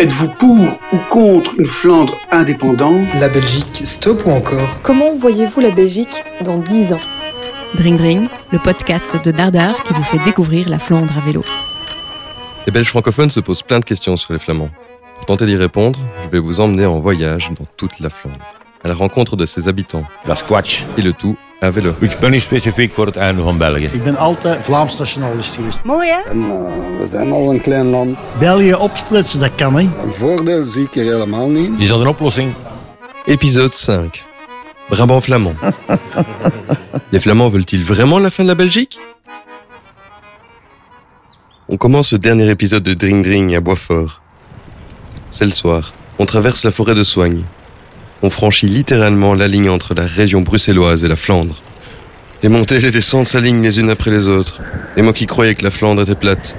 Êtes-vous pour ou contre une Flandre indépendante? La Belgique, stop ou encore? Comment voyez-vous la Belgique dans 10 ans? Dring Dring, le podcast de Dardar qui vous fait découvrir la Flandre à vélo. Les Belges francophones se posent plein de questions sur les Flamands. Pour tenter d'y répondre, je vais vous emmener en voyage dans toute la Flandre, à la rencontre de ses habitants, La Squatch. et le tout à vélo. Ik ben niet specifiek voor het einde van België. Ik ben altijd Vlaams nationalist geweest. Mooi hè? En, uh, we zijn al een klein land. België opsplitsen, dat kan hè. Een voordeel zie ik er helemaal niet. Is dat een oplossing? Épisode 5. Brabant flamand. les Flamands veulent-ils vraiment la fin de la Belgique On commence ce dernier épisode de Dring Dring à Boisfort. C'est le soir. On traverse la forêt de Soigne. On franchit littéralement la ligne entre la région bruxelloise et la Flandre. Les montées et les descentes s'alignent les unes après les autres. Et moi qui croyais que la Flandre était plate.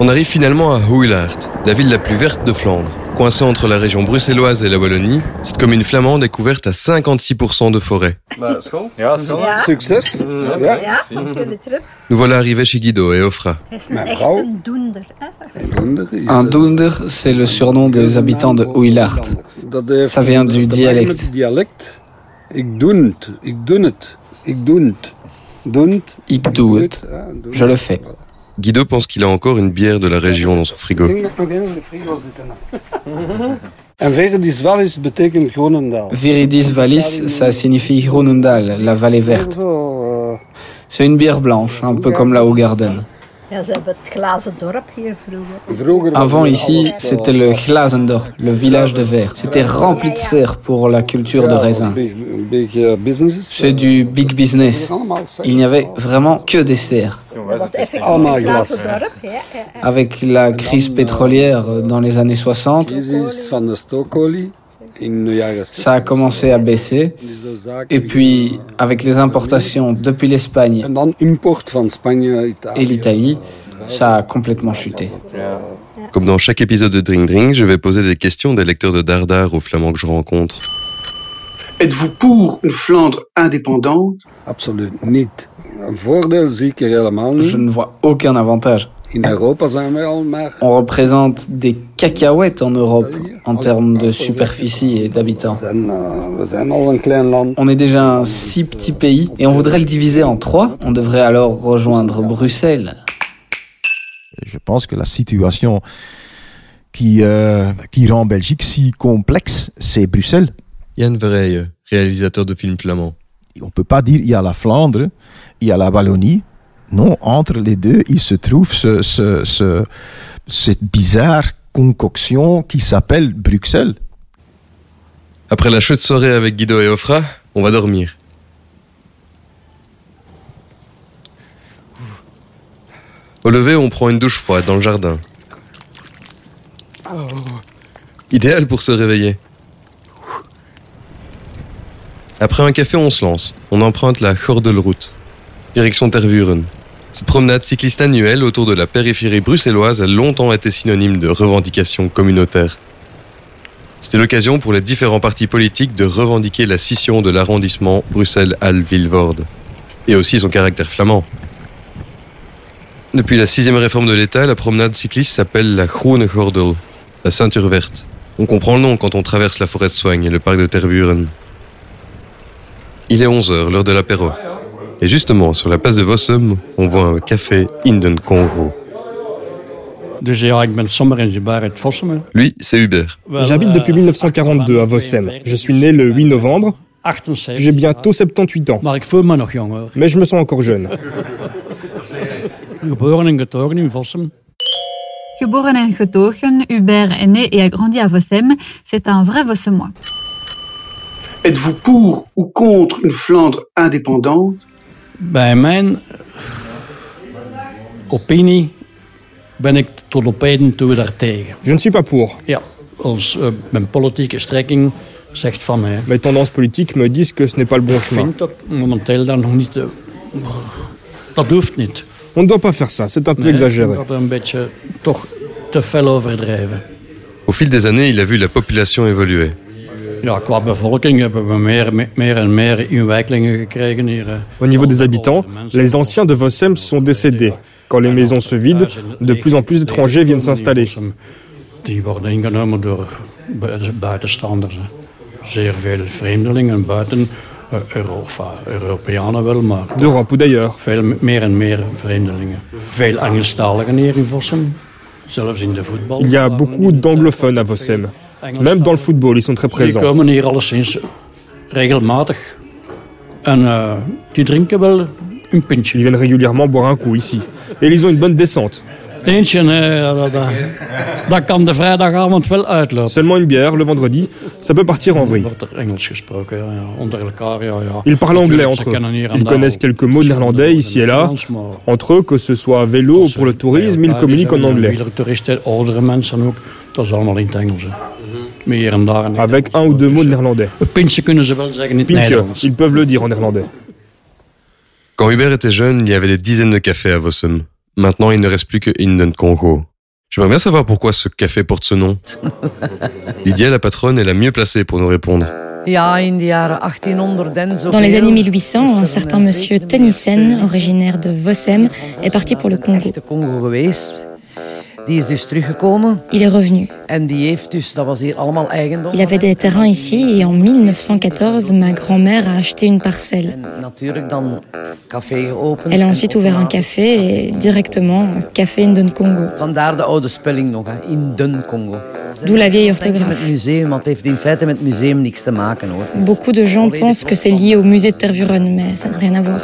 On arrive finalement à Huilart, la ville la plus verte de Flandre. Coincée entre la région bruxelloise et la Wallonie, cette commune flamande est couverte à 56% de forêt. Nous voilà arrivés chez Guido et Ofra. Un Doender, c'est le surnom des habitants de heeft Ça vient du te maken dialect. met het dialect. Ik doe het. Je le fais. Guido pense qu'il a encore une bière de la région dans son frigo. Viridis Vallis, ça signifie Groenendaal, la vallée verte. Zo, eh, C'est une bière blanche, un peu comme la was Avant ici, alles, c'était eh, le Glazendorp, le village de verre. C'était rempli de serre pour la culture de raisin. C'est eh, du big business. Il n'y avait vraiment que des serres. Avec la crise pétrolière dans les années 60, crisis van de stookolie in de jaren 60. ça a commencé à baisser. Et puis, avec les importations depuis l'Espagne et l'Italie, ça a complètement chuté. Comme dans chaque épisode de Dring Dring, je vais poser des questions des lecteurs de Dardar aux Flamands que je rencontre. Êtes-vous pour une Flandre indépendante? Absoluut niet. Een voordeel zie ik er helemaal niet. Je ne vois aucun avantage. In Europa zijn wij al maar... On représente des cacahuètes en Europe en termes de superficie et d'habitants. Eh. On est déjà un si petit pays et on voudrait le diviser en trois. On devrait alors rejoindre Bruxelles. Je pense que la situation qui, euh, qui rend Belgique si complexe, c'est Bruxelles. Yann Verheye, réalisateur de films flamands. On ne peut pas dire il y a la Flandre, il y a la Wallonie. Non, entre les deux, il se trouve ce, ce, ce- cette bizarre concoction qui s'appelle Bruxelles. Après la chouette soirée avec Guido et Ofra, on va dormir. Au lever, on prend une douche froide dans le jardin. Idéal pour se réveiller. Après un café, on se lance. On emprunte la Gordelroute, direction Tervuren. Cette promenade cycliste annuelle autour de la périphérie bruxelloise a longtemps été synonyme de revendication communautaire. C'était l'occasion pour les différents partis politiques de revendiquer la scission de l'arrondissement Bruxelles-Halle-Vilvoorde, et aussi son caractère flamand. Depuis la sixième réforme de l'État, la promenade cycliste s'appelle la Groene Gordel, la ceinture verte. On comprend le nom quand on traverse la forêt de Soigne et le parc de Tervuren. Il est 11h, l'heure de l'apéro. Et justement, sur la place de Vossum, on voit un café Inden Congo. Lui, c'est Hubert. J'habite depuis 1942 à Vossem. Je suis né le 8 novembre. 78. J'ai bientôt 78 ans. Hoor. Mais je me sens encore jeune. Hubert est né et a grandi à Vossem. C'est un vrai Vossemois. Êtes-vous pour ou contre une Flandre indépendante? Bij mijn opinie ben ik tot op heden toe daartegen. Je ne suis pas pour. Ja, als eh, mijn politieke strekking zegt van mij. Mes tendances politiques me disent que ce n'est pas le bon Ik chemin. vind dat momenteel daar nog niet... eh, dat hoeft niet. On ne doit pas faire ça, c'est un peu Nee, exagéré. Dat een beetje toch te fel overdreven. Au fil des années, il a vu la population évoluer. Ja, qua bevolking hebben we meer, me- meer en meer inwijkelingen gekregen hier. eh. Au niveau des habitants, les anciens de Vossem sont décédés. Quand les maisons se vident, de plus en plus d'étrangers viennent s'installer. Die worden ingenomen door bui- buitenstanders. Zeer veel vreemdelingen buiten eh, Euro, enfin, Europeanen wel, maar D'Europe ou d'ailleurs. veel m- meer en meer vreemdelingen. Veel Engelstaligen hier in Vossum, zelfs in de voetbal. Il y a beaucoup d'anglophones à Vossem. Même dans le football, ils sont très présents. eh. Ils viennent régulièrement boire un coup ici. Et ils ont une bonne descente. Seulement une bière le vendredi, ça peut partir en vrille. er ja. Ils parlent anglais entre eux. Ils connaissent quelques mots néerlandais ici et là. Entre eux, que ce soit à vélo ou pour le tourisme, ils communiquent en anglais. En daar Avec un ou deux mots de néerlandais. Pintje kunnen ze wel zeggen in het Pinkje, Nederlands. ils peuvent le dire en néerlandais. Quand Hubert était jeune, il y avait des dizaines de cafés à Vossum. Maintenant, il ne reste plus que Inden Congo. J'aimerais bien savoir pourquoi ce café porte ce nom. Lydia, la patronne, est la mieux placée pour nous répondre. Dans les années 1800, un certain monsieur Tenissen, originaire de Vossem, est parti pour le Congo. Il est revenu. Il avait des terrains ici et en 1914, ma grand-mère a acheté une parcelle. Elle a ensuite ouvert un café et directement Café Indon Congo. Vandaar de oude spelling nog, hè, Congo. D'où la vieille orthographe. Met het museum, want het heeft in feite met museum niks te maken hoor. Is- Beaucoup de gens pensent que c'est lié au musée de Tervuren, mais ça n'a rien à voir.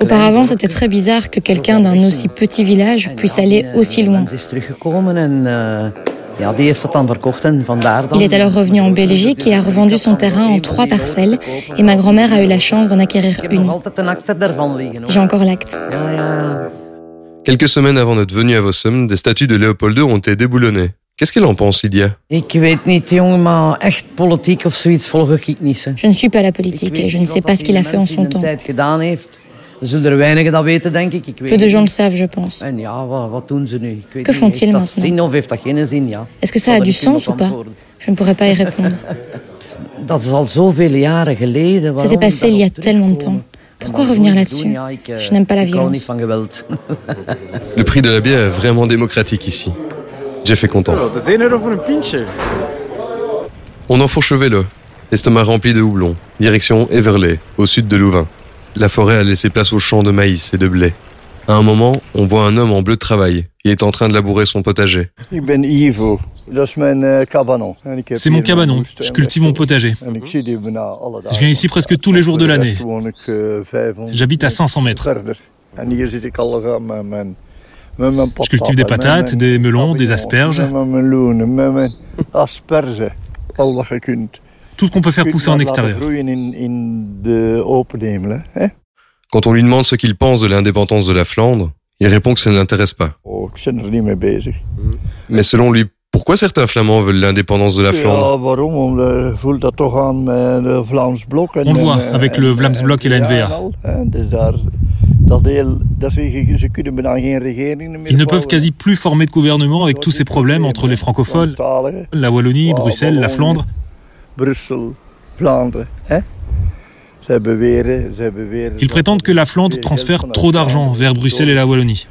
Auparavant, c'était très bizarre que quelqu'un d'un aussi petit village puisse aller aussi loin. Mens is teruggekomen en eh, ja, die heeft dat dan verkocht en vandaar dan... Il est alors revenu en Belgique et a revendu son terrain en trois parcelles. Et ma grand-mère a eu la chance d'en acquérir une. altijd een akte daarvan liggen. hoor. J'ai encore l'acte. Ja, ja. Quelques semaines avant notre venue à Vossum, des statues de Léopold II ont été déboulonnées. Qu'est-ce qu'elle en pense, Lydia? Ik weet niet, jongen, maar echt politiek of zoiets volg ik niet. Hè. Je ne suis pas la politique et je ne sais pas ce qu'il a fait en son temps. Er zullen er weinigen dat weten, denk ik. ik weet Peu de gens le savent, je pense. En ja, wat, wat doen ze nu? Ik weet Que font-ils maintenant? zin of heeft dat geen zin? Ja. Est-ce que ça a er du sens ou pas? Je ne pourrais pas y répondre. Dat is al zoveel jaren geleden. Ça waarom s'est passé il y a tellement de temps. Pourquoi revenir là-dessus? Eh, Je n'aime pas la hou niet violence. Le prix de la bière est vraiment démocratique ici. Jeff est content. Dat is 1 euro voor een pintje. On enfourchevait le, l'estomac rempli de houblon, direction Everley, au sud de Louvain. La forêt a laissé place aux champs de maïs et de blé. À un moment, on voit un homme en bleu de travail. Il est en train de labourer son potager. Heb C'est mon cabanon. Je cultive mon potager. Je viens ici presque tous les jours de l'année. rest woon ik, 500 J'habite à 500 mètres. Je cultive des patates, des melons, des asperges. Tout ce qu'on peut faire pousser en extérieur. groeien in, in de open hemel. Hè? Quand on lui demande ce qu'il pense de l'indépendance de la Flandre, il répond que ça ne l'intéresse pas. Oh. Mais selon lui, pourquoi certains Flamands veulent l'indépendance de la Flandre? On le voit en, avec le Vlaams Blok et la NVA. Ils ne peuvent quasi plus former de gouvernement avec tous ces problèmes entre les francophones, la Wallonie, Bruxelles, la Flandre. Beweren Ils prétendent que la Flandre transfère trop d'argent vers Bruxelles et la Wallonie.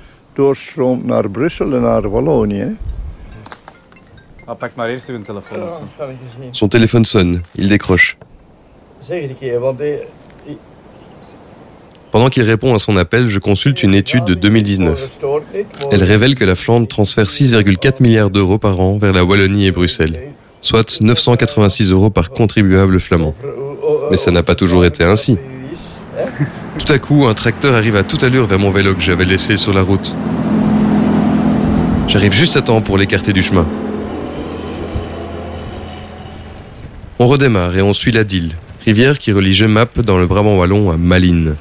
Son téléphone sonne, il décroche. Zeg een keer, want eh, Pendant qu'il répond à son appel, je consulte une étude de 2019. Elle révèle que la Flandre transfère 6,4 milliards d'euros par an vers la Wallonie et Bruxelles, soit 986 euros par contribuable flamand. Mais ça n'a pas toujours été ainsi. Tout à coup, un tracteur arrive à toute allure vers mon vélo que j'avais laissé sur la route. J'arrive juste à temps pour l'écarter du chemin. On redémarre et on suit la Dille, rivière qui relie Gemap dans le Brabant wallon à Malines.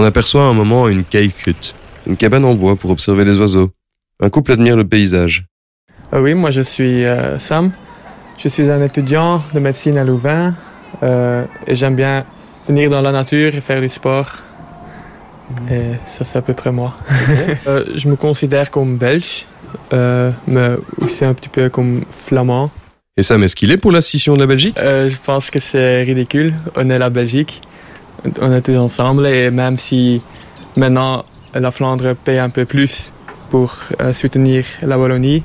On aperçoit à un moment une caille-cute, une cabane en bois pour observer les oiseaux. Un couple admire le paysage. Euh, oui, moi je suis euh, Sam. Je suis un étudiant de médecine à Louvain euh, et j'aime bien venir dans la nature et faire du sport. Et ça, c'est à peu près moi. Euh, je me considère comme belge, mais aussi un petit peu comme flamand. Et Sam, est-ce qu'il est pour la scission de la Belgique? Je pense que c'est ridicule. On est la Belgique. On est tous ensemble et même si maintenant la Flandre paye un peu plus pour euh, soutenir la Wallonie.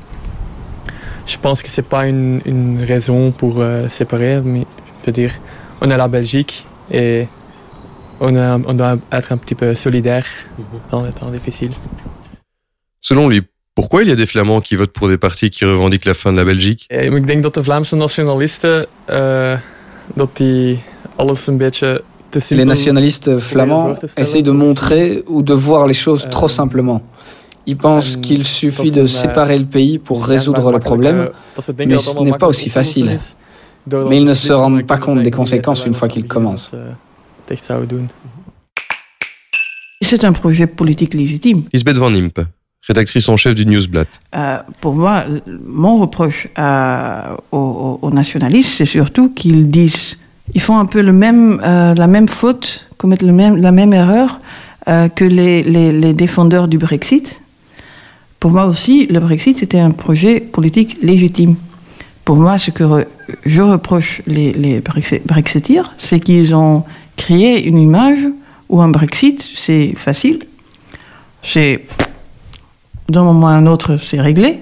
Je pense que c'est pas une, une raison pour euh, séparer, mais je veux dire, on est la Belgique et on, a- on doit être un petit peu solidaire dans les temps difficiles. Selon lui, pourquoi il y a des Flamands qui votent pour des partis qui revendiquent la fin de la Belgique? Ik denk dat de Vlaamse nationalisten eh, dat die alles een beetje Les nationalistes flamands essayent de montrer ou de voir les choses trop simplement. Ils pensent qu'il suffit de séparer le pays pour résoudre le problème, mais ce n'est pas aussi facile. Mais ils ne se rendent pas compte des conséquences une fois qu'ils commencent. C'est un projet politique légitime. Lisbeth Van Impe, rédactrice en chef du Newsblad. Euh, pour moi, mon reproche à- aux, aux- aux nationalistes, c'est surtout qu'ils disent, ils font un peu euh, la même faute, commettent la même erreur euh, que les, défendeurs du Brexit. Pour moi aussi, le Brexit, c'était un projet politique légitime. Pour moi, ce que je reproche les, les Brexi- Brexiteers, c'est qu'ils ont créé une image où un Brexit, c'est facile, c'est d'un moment à un autre, c'est réglé.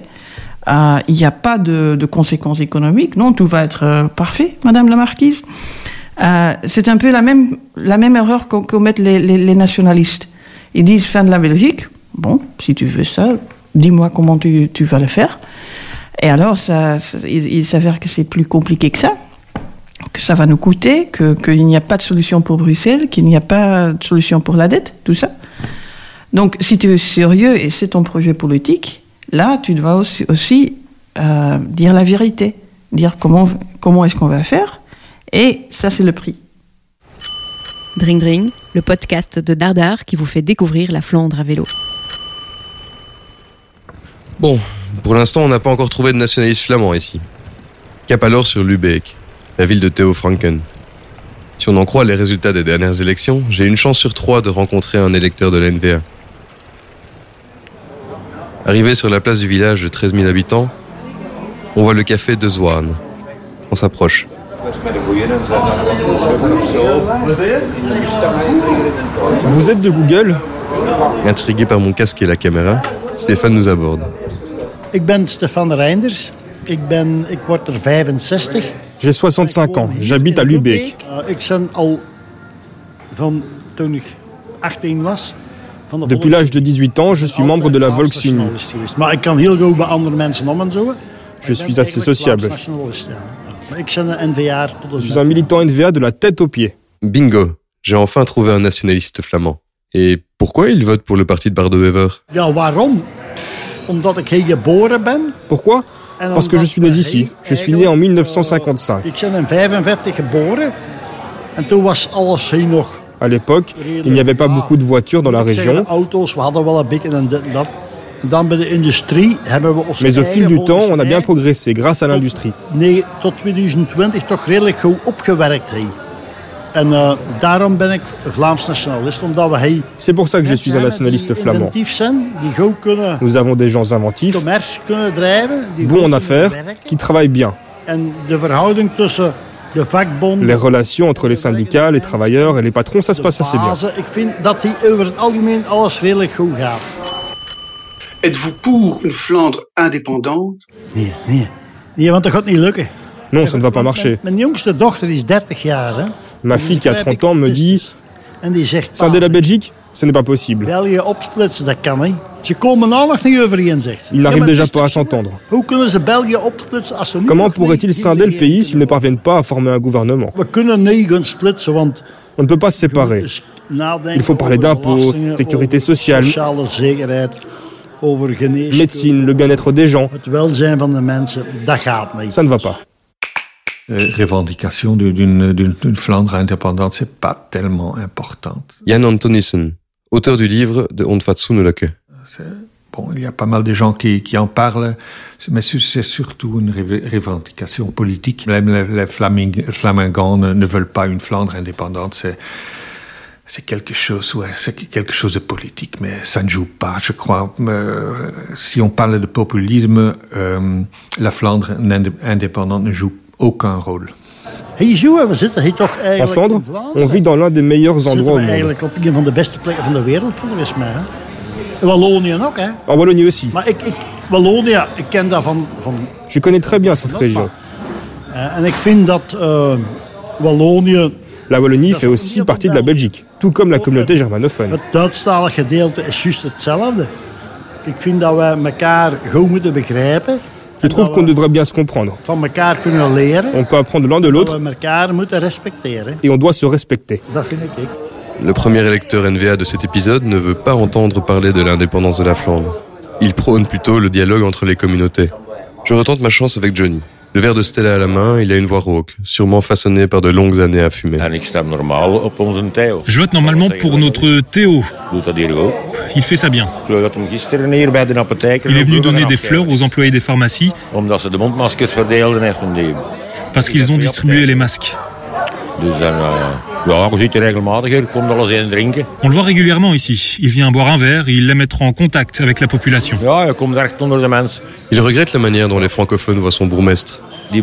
Euh, Il n'y a pas de, conséquences économiques. Non, tout va être euh, parfait, Madame la Marquise. Euh, c'est un peu la même, la même erreur qu'o- commettent les, nationalistes. Ils disent fin de la Belgique. Bon, si tu veux ça, dis-moi comment tu, vas le faire. Et alors, ça, il, s'avère que c'est plus compliqué que ça, que ça va nous coûter, qu'il n'y a pas de solution pour Bruxelles, qu'il n'y a pas de solution pour la dette, tout ça. Donc, si tu es sérieux et c'est ton projet politique, là, tu dois aussi, aussi, euh, dire la vérité, dire comment, comment est-ce qu'on va faire, et ça, c'est le prix. Dring Dring, le podcast de Dardar qui vous fait découvrir la Flandre à vélo. Bon, pour l'instant, on n'a pas encore trouvé de nationalistes flamands ici. Cap alors sur Lubeck, la ville de Theo Franken. Si on en croit les résultats des dernières élections, j'ai une chance sur trois de rencontrer un électeur de l'NVA. Arrivé sur la place du village de 13 000 habitants, on voit le café de Zwan. On s'approche. Vous êtes de Google? Intrigué par mon casque et la caméra, Stéphane nous aborde. Ben ben, er 65. J'ai 65 ans, j'habite à Lubeck. Ik ben al van toen ik 18 was. Van de Depuis l'âge de 18 ans, je suis membre de la Volksunie. Volksnationalist geweest. Maar ik kan heel goed bij andere mensen om en zo. Je suis assez sociable. Ben Je suis un militant NVA de la tête aux pieds. Bingo, j'ai enfin trouvé un nationaliste flamand. Et pourquoi il vote pour le parti de Bardo Wever? Ja, waarom? Omdat ik hier geboren ben. Pourquoi? Parce que je suis né ici. Je suis né en 1955. Ik in 45 geboren. En toen was alles hier nog. À l'époque, il n'y avait pas beaucoup de voitures dans la région, mais au fil du temps, on a bien progressé grâce à l'industrie. nee, tot 2020 toch redelijk goed opgewerkt. Hey. En eh, ben C'est pour ça que je suis un nationaliste flamand. Nous avons des gens inventifs, bons en affaires, qui travaillent bien. Les relations entre les syndicats, les travailleurs et les patrons, ça se passe assez bien. Êtes-vous pour une Flandre indépendante? Non, ça ne va pas marcher. Mijn, mijn jongste dochter is 30 jaar. Hè. Ma fille qui a 30 ans me dit Scinder la Belgique, ce n'est pas possible. Ils n'arrivent déjà pas à s'entendre. Comment pourraient-ils scinder le pays s'ils ne parviennent pas à former un gouvernement? On ne peut pas se séparer. Il faut parler d'impôts, sécurité sociale, médecine, le bien-être des gens. Ça ne va pas. Euh, revendication d'une Flandre indépendante, c'est pas tellement importante. Jan Antonissen, auteur du livre De Ontfatsoenlijke. Bon, il y a pas mal de gens qui, qui en parlent, mais c'est surtout une revendication politique. Même les, les Flaming- Flamingants ne, veulent pas une Flandre indépendante. C'est c'est quelque chose, ouais, c'est quelque chose de politique, mais ça ne joue pas, je crois. Euh, si on parle de populisme, euh, la Flandre indé- indépendante ne joue aucun rôle. We zitten hier toch En eigenlijk in Vlaanderen. on vit dans l'un des meilleurs endroits we au monde. eigenlijk op een van de beste plekken van de wereld, volgens mij. hè. Wallonië ook, hè? En Wallonie aussi. Maar ik, ik, Wallonia, ik ken dat van... van Je connais très bien cette région. Eh, en ik vind dat uh, Wallonië... La Wallonie fait aussi partie de la Belgique, tout comme la communauté germanophone. Het Duitsstalig gedeelte is juist hetzelfde. Ik vind dat wij elkaar goed moeten begrijpen. Je trouve qu'on devrait bien se comprendre. On peut apprendre l'un de l'autre. Et on doit se respecter. Le premier électeur NVA de cet épisode ne veut pas entendre parler de l'indépendance de la Flandre. Il prône plutôt le dialogue entre les communautés. Je retente ma chance avec Johnny. Le verre de Stella à la main, il a une voix rauque, sûrement façonnée par de longues années à fumer. Je vote normalement pour notre Théo. Il fait ça bien. Il est venu donner des fleurs aux employés des pharmacies parce qu'ils ont distribué les masques. On le voit régulièrement ici. Il vient boire un verre et il la mettra en contact avec la population. Il regrette la manière dont les francophones voient son bourgmestre. Les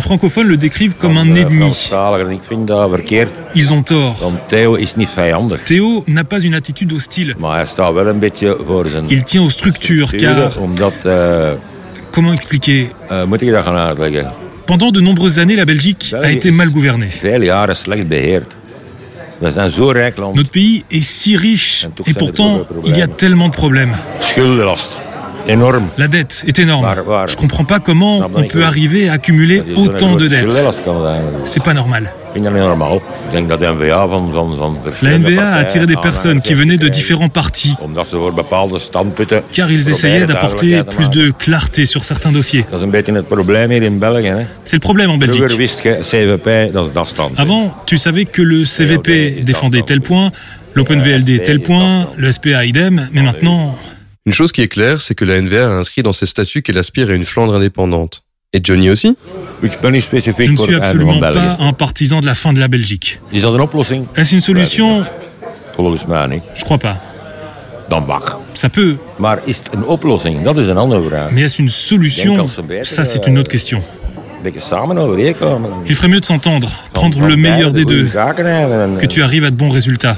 francophones le décrivent comme un ennemi. Ils ont tort. Théo n'a pas une attitude hostile. Il tient aux structures car... Comment expliquer? Pendant de nombreuses années, la Belgique a été mal gouvernée. Notre pays est si riche et pourtant il y a tellement de problèmes. La dette est énorme. Je comprends pas comment on peut arriver à accumuler autant de dettes. C'est pas normal. La NVA a attiré des personnes qui venaient de différents partis. Car ils essayaient d'apporter plus de clarté sur certains dossiers. C'est le problème en Belgique. Avant, tu savais que le CVP défendait tel point, l'OpenVLD tel point, le SPA idem, mais maintenant... Une chose qui est claire, c'est que la NVA a inscrit dans ses statuts qu'elle aspire à une Flandre indépendante. Et Johnny aussi? Je ne suis absolument pas un partisan de la fin de la Belgique. Est-ce une solution? Je crois pas. Ça peut. Mais est-ce une solution? Ça, c'est une autre question. Il ferait mieux de s'entendre, prendre le meilleur des deux, que tu arrives à de bons résultats.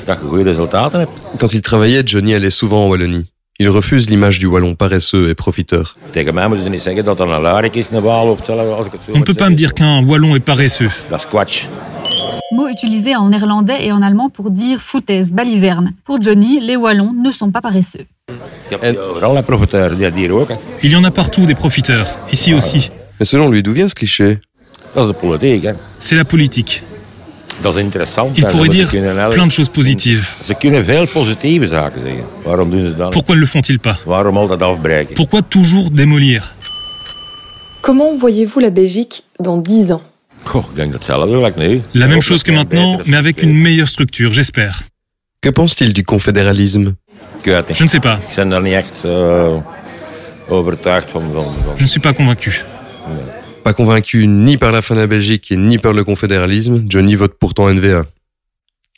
Quand il travaillait, Johnny allait souvent en Wallonie. Il refuse l'image du wallon paresseux et profiteur. On ne peut pas me dire qu'un wallon est paresseux. Mot utilisé en néerlandais et en allemand pour dire foutaise, baliverne. Pour Johnny, les wallons ne sont pas paresseux. Il y en a partout des profiteurs, ici aussi. Mais selon lui, d'où vient ce cliché? C'est la politique. Il pourrait dire plein de choses positives. Pourquoi ne le font-ils pas? Pourquoi toujours démolir? Comment voyez-vous la Belgique dans 10 ans? La même chose que maintenant, mais avec une meilleure structure, j'espère. Que pense-t-il du confédéralisme? Je ne sais pas. Je ne suis pas convaincu. Pas convaincu ni par la fin de la Belgique et ni par le confédéralisme, Johnny vote pourtant NVA.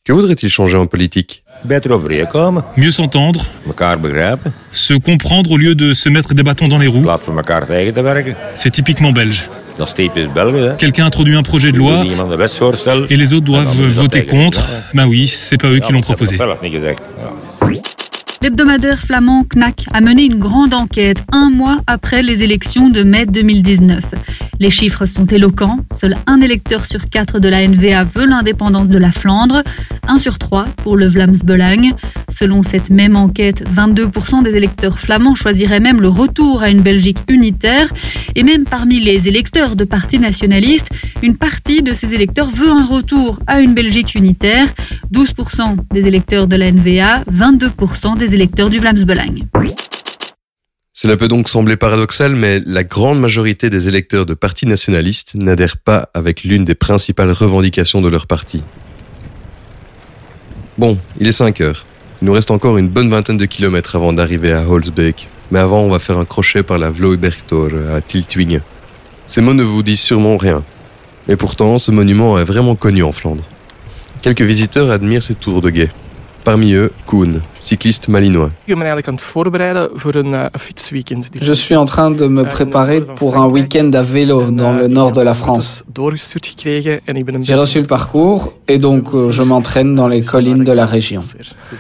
Que voudrait-il changer en politique? Mieux s'entendre, se comprendre au lieu de se mettre des bâtons dans les roues. C'est typiquement belge. Quelqu'un introduit un projet de loi et les autres doivent voter contre. Ben oui, c'est pas eux qui l'ont proposé. L'hebdomadaire flamand Knack a mené une grande enquête un mois après les élections de mai 2019. Les chiffres sont éloquents. Seul un électeur sur quatre de la NVA veut l'indépendance de la Flandre, un sur trois pour le Vlaams-Belang. Selon cette même enquête, 22% des électeurs flamands choisiraient même le retour à une Belgique unitaire. Et même parmi les électeurs de partis nationalistes, une partie de ces électeurs veut un retour à une Belgique unitaire. 12% des électeurs de la NVA, 22% des électeurs du Vlaams-Belang. Cela peut donc sembler paradoxal, mais la grande majorité des électeurs de partis nationalistes n'adhèrent pas avec l'une des principales revendications de leur parti. Bon, il est 5 heures. Il nous reste encore une bonne vingtaine de kilomètres avant d'arriver à Holzbeek. Mais avant, on va faire un crochet par la Vloebergtor à Tiltwinge. Ces mots ne vous disent sûrement rien. Et pourtant, ce monument est vraiment connu en Flandre. Quelques visiteurs admirent ces tours de guet. Parmi eux, Koen, cycliste malinois. Je suis en train de me préparer pour un week-end à vélo dans le nord de la France. J'ai reçu le parcours et donc euh, je m'entraîne dans les collines de la région.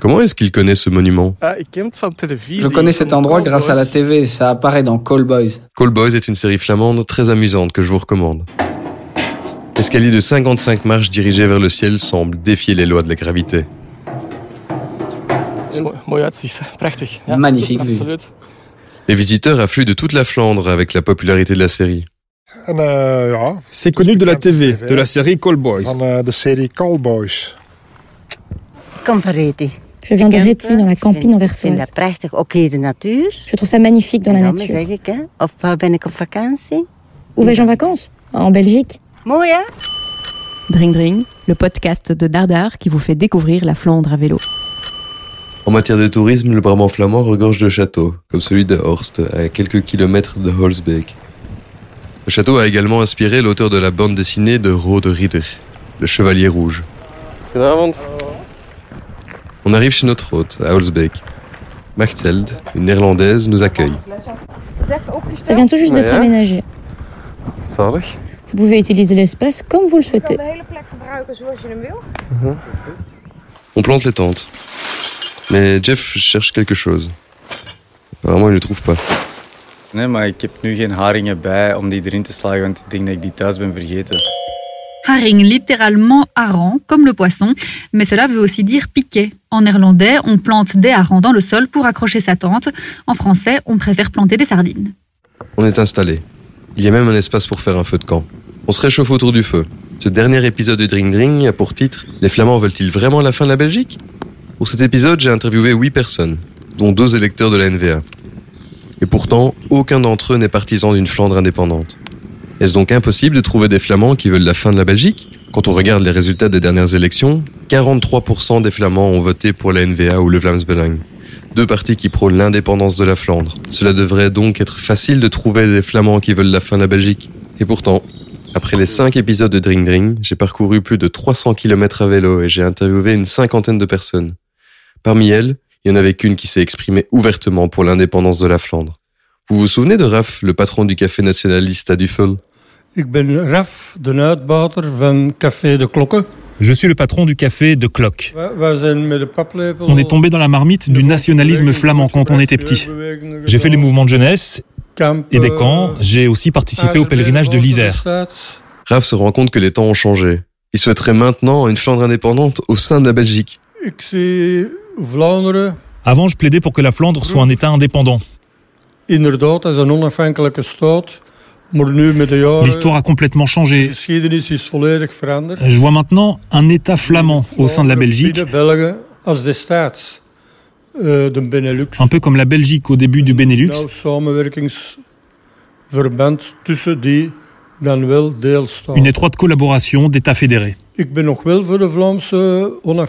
Comment est-ce qu'il connaît ce monument? Je connais cet endroit grâce à la TV, ça apparaît dans Call Boys. Call Boys est une série flamande très amusante que je vous recommande. L'escalier de 55 marches dirigé vers le ciel semble défier les lois de la gravité. Magnifique vue. Les visiteurs affluent de toute la Flandre avec la popularité de la série. C'est connu de la TV, de la série Call Boys. Je viens de Réti, dans la campine anversoise. Je trouve ça magnifique dans la nature. Où vais-je en vacances? En Belgique Dring Dring, le podcast de Dardar qui vous fait découvrir la Flandre à vélo. En matière de tourisme, le Brabant flamand regorge de châteaux, comme celui de Horst, à quelques kilomètres de Holzbeek. Le château a également inspiré l'auteur de la bande dessinée de Rode Ridder, le Chevalier Rouge. On arrive chez notre hôte, à Holzbeek. Machteld, une néerlandaise, nous accueille. Ça vient tout juste d'être aménagé. Vous pouvez utiliser l'espace comme vous le souhaitez. On plante les tentes. Mais Jeff cherche quelque chose. Apparemment, il ne le trouve pas. Nee, maar ik heb nu geen haringen bij om die erin te slagen, want ik denk dat ik die thuis ben vergeten. Haring, littéralement hareng, comme le poisson, mais cela veut aussi dire piquet. En néerlandais, on plante des harengs dans le sol pour accrocher sa tente. En français, on préfère planter des sardines. On est installé. Il y a même un espace pour faire un feu de camp. On se réchauffe autour du feu. Ce dernier épisode de Dring Dring a pour titre Les Flamands veulent-ils vraiment la fin de la Belgique? Pour cet épisode, j'ai interviewé huit personnes, dont deux électeurs de la NVA. Et pourtant, aucun d'entre eux n'est partisan d'une Flandre indépendante. Est-ce donc impossible de trouver des Flamands qui veulent la fin de la Belgique? Quand on regarde les résultats des dernières élections, 43% des Flamands ont voté pour la NVA ou le Vlaams Belang. Deux partis qui prônent l'indépendance de la Flandre. Cela devrait donc être facile de trouver des Flamands qui veulent la fin de la Belgique. Et pourtant, après les cinq épisodes de Dring Dring, j'ai parcouru plus de 300 km à vélo et j'ai interviewé une cinquantaine de personnes. Parmi elles, il n'y en avait qu'une qui s'est exprimée ouvertement pour l'indépendance de la Flandre. Vous vous souvenez de Raf, le patron du café nationaliste à Duffel? Ik ben Raf, de uitbater van Café de Klokken. Je suis le patron du café de Clock. On est tombé dans la marmite du nationalisme flamand quand on était petit. J'ai fait les mouvements de jeunesse et des camps. J'ai aussi participé au pèlerinage de l'Isère. Raf se rend compte que les temps ont changé. Il souhaiterait maintenant une Flandre indépendante au sein de la Belgique. Avant, je plaidais pour que la Flandre soit un État indépendant. L'histoire a complètement changé. Je vois maintenant un État flamand au sein de la Belgique, eh, un peu comme la Belgique au début du Benelux. Une étroite collaboration d'États fédérés. Ben.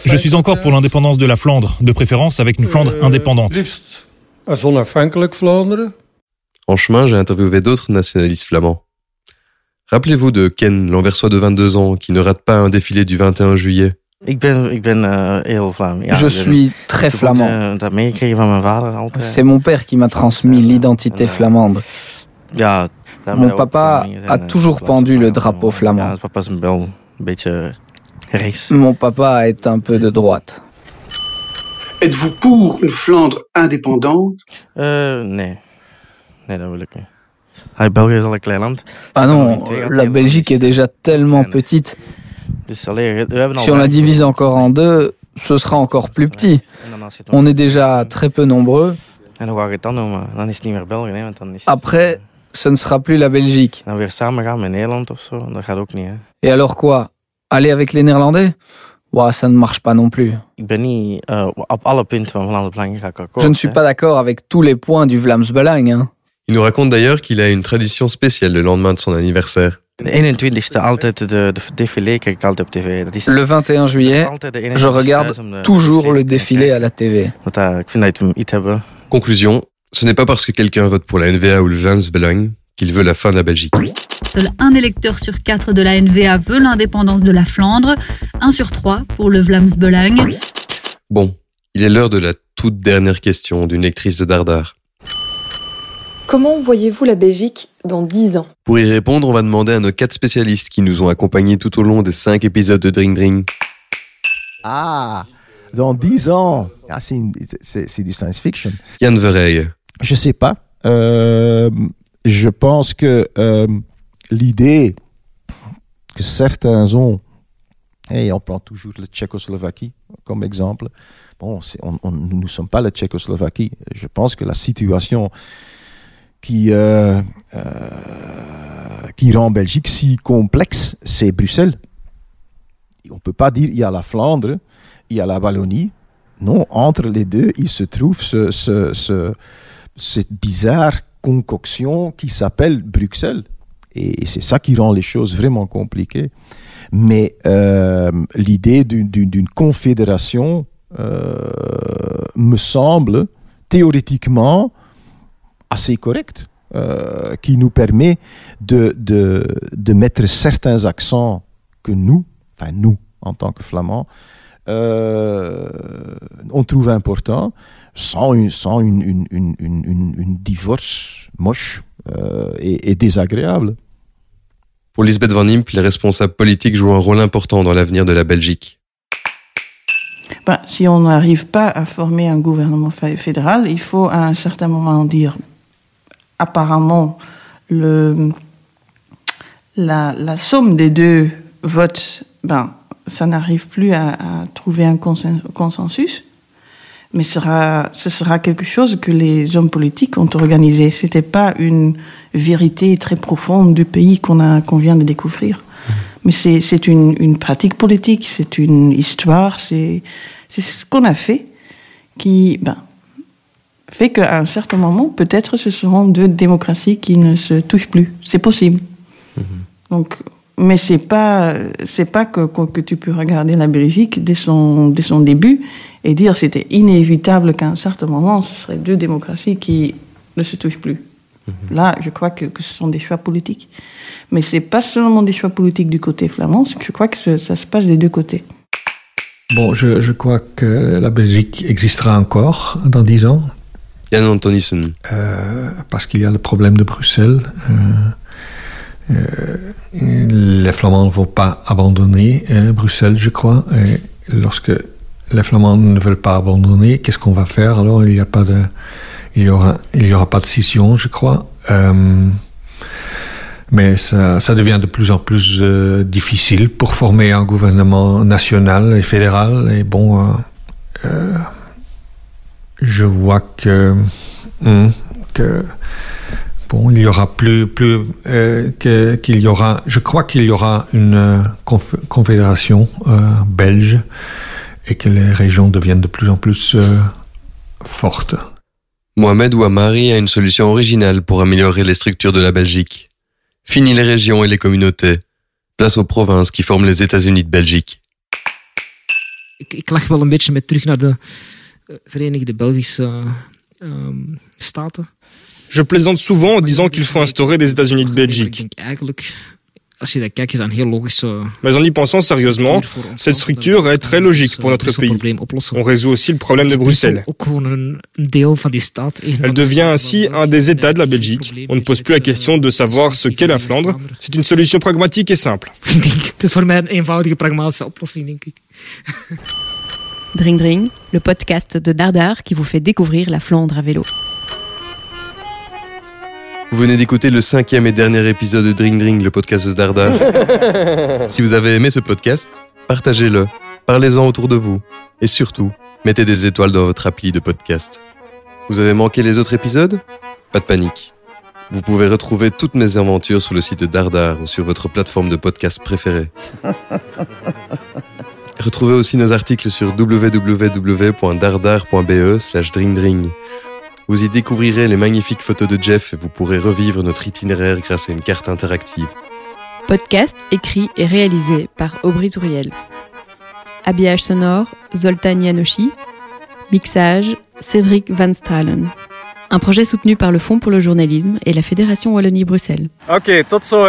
Je suis encore pour l'indépendance de la Flandre, de préférence avec une Flandre Eh, indépendante. En chemin, j'ai interviewé d'autres nationalistes flamands. Rappelez-vous de Ken, l'anversois de 22 ans, qui ne rate pas un défilé du 21 juillet. Ik ben, ik ben eh, heel Vlaam. Ja, Je ben- suis très flamand. eh, dat meegekregen van mijn vader altijd. C'est mon père qui m'a transmis l'identité flamande. Daarmee Mon papa a eh, toujours pendu le drapeau flamand. Een beetje rechts. Mon papa est un peu de droite. Êtes-vous pour une Flandre indépendante? Eh, nee. Nee, dat wil ik niet. Ah, België is al een klein land. Ah non, la Belgique est déjà tellement petite. Si on la divise encore en deux, ce sera encore plus petit. On est déjà très peu nombreux. Après, ce ne sera plus la Belgique. dan weer samen gaan met Nederland of zo. Dat gaat ook niet, hè. Et alors quoi? Aller avec les Néerlandais? Ouah, ça ne marche pas non plus. Ik ben niet eh, op alle punten van Vlaanderen Belang ga ik akkoord. Je ne suis pas d'accord avec tous les points du Vlaams Belang. Hein. Il nous raconte d'ailleurs qu'il a une tradition spéciale le lendemain de son anniversaire. De 21ste altijd de, de défilé kijk ik altijd op tv. Dat is Le 21 juillet, je regarde toujours le défilé à la TV. Hebben. Conclusion, ce n'est pas parce que quelqu'un vote pour la NVA ou le Vlaams Belang qu'il veut la fin de la Belgique. Seul un électeur sur quatre de la NVA veut l'indépendance de la Flandre, un sur trois pour le Vlaams Belang. Bon, Il est l'heure de la toute dernière question d'une lectrice de Dardar. Comment voyez-vous la Belgique dans 10 ans? Pour y répondre, on va demander à nos quatre spécialistes qui nous ont accompagnés tout au long des cinq épisodes de Drink Drink. Ah, dans 10 ans ah, C'est du science fiction. Yann. Je sais pas. Euh, je pense que euh, l'idée que certains ont, et on prend toujours la Tchécoslovaquie comme exemple, bon, on, nous ne sommes pas la Tchécoslovaquie. Je pense que la situation qui, euh, qui rend Belgique si complexe, c'est Bruxelles. On ne peut pas dire il y a la Flandre, il y a la Wallonie. Non, entre les deux, il se trouve ce, ce, cette bizarre concoction qui s'appelle Bruxelles. Et c'est ça qui rend les choses vraiment compliquées. Mais euh, l'idée d'une confédération euh, me semble théoriquement assez correcte, euh, qui nous permet de, de, de, mettre certains accents que nous, enfin nous en tant que Flamands, on trouve importants sans une, sans une, une, une, une divorce moche euh, et, et, désagréable. Pour Lisbeth Van Imp, les responsables politiques jouent un rôle important dans l'avenir de la Belgique. Ben, si on n'arrive pas à former un gouvernement fédéral, il faut à un certain moment dire apparemment le, la, la somme des deux votes, ben, ça n'arrive plus à, à, trouver un consensus mais sera, ce sera quelque chose que les hommes politiques ont organisé. C'était pas une vérité très profonde du pays qu'on vient de découvrir. Mais c'est, une, une pratique politique, c'est une histoire, c'est, ce qu'on a fait qui, ben, fait qu'à un certain moment, peut-être ce seront deux démocraties qui ne se touchent plus. C'est possible. Mm-hmm. Donc, mais c'est pas, c'est pas que, que, tu peux regarder la Belgique dès son, dès son début et dire c'était inévitable qu'à un certain moment, ce serait deux démocraties qui ne se touchent plus. Mhm. Là, je crois que, que, ce sont des choix politiques. Mais ce n'est pas seulement des choix politiques du côté flamand, je crois que ça se passe des deux côtés. Bon, je, je, crois que la Belgique existera encore dans dix ans. Yann Antonissen. Euh, parce qu'il y a le problème de Bruxelles. Euh, les Flamands ne vont pas abandonner euh, Bruxelles, je crois. Et lorsque les Flamands ne veulent pas abandonner, qu'est-ce qu'on va faire Alors, il n'y a pas de, il y aura, aura pas de scission, je crois. Euh, mais ça, devient de plus en plus euh, difficile pour former un gouvernement national et fédéral. Et bon, euh, euh je vois que, hum, que bon, il y aura plus, plus euh, qu'il y aura. Je crois qu'il y aura une confédération belge et que les régions deviennent de plus en plus euh, fortes. Mohamed Ouamari a une solution originale pour améliorer les structures de la Belgique. Fini les régions et les communautés. Place aux provinces qui forment les États-Unis de Belgique. Ik, lach wel een beetje met terug naar de uh, Verenigde Belgische uh, um, Staten. Je plaisante souvent en disant qu'il faut instaurer des États-Unis de Belgique. Mais en y pensant sérieusement, cette structure est très logique pour notre pays. On résout aussi le problème de Bruxelles. Elle devient ainsi un des États de la Belgique. On ne pose plus la question de savoir ce qu'est la Flandre. C'est une solution pragmatique et simple. Dring Dring, le podcast de Dardar qui vous fait découvrir la Flandre à vélo. Vous venez d'écouter le cinquième et dernier épisode de Drink Drink, le podcast de Dardar. si vous avez aimé ce podcast, partagez-le, parlez-en autour de vous, et surtout, mettez des étoiles dans votre appli de podcast. Vous avez manqué les autres épisodes? Pas de panique. Vous pouvez retrouver toutes mes aventures sur le site de Dardar ou sur votre plateforme de podcast préférée. Retrouvez aussi nos articles sur www.dardar.be slash drinkdring vous y découvrirez les magnifiques photos de Jeff et vous pourrez revivre notre itinéraire grâce à une carte interactive. Podcast écrit et réalisé par Aubry Touriel. Habillage sonore, Zoltan Yanoshi. Mixage, Cédric Van Stralen. Un projet soutenu par le Fonds pour le journalisme et la Fédération Wallonie-Bruxelles. Ok, tot zo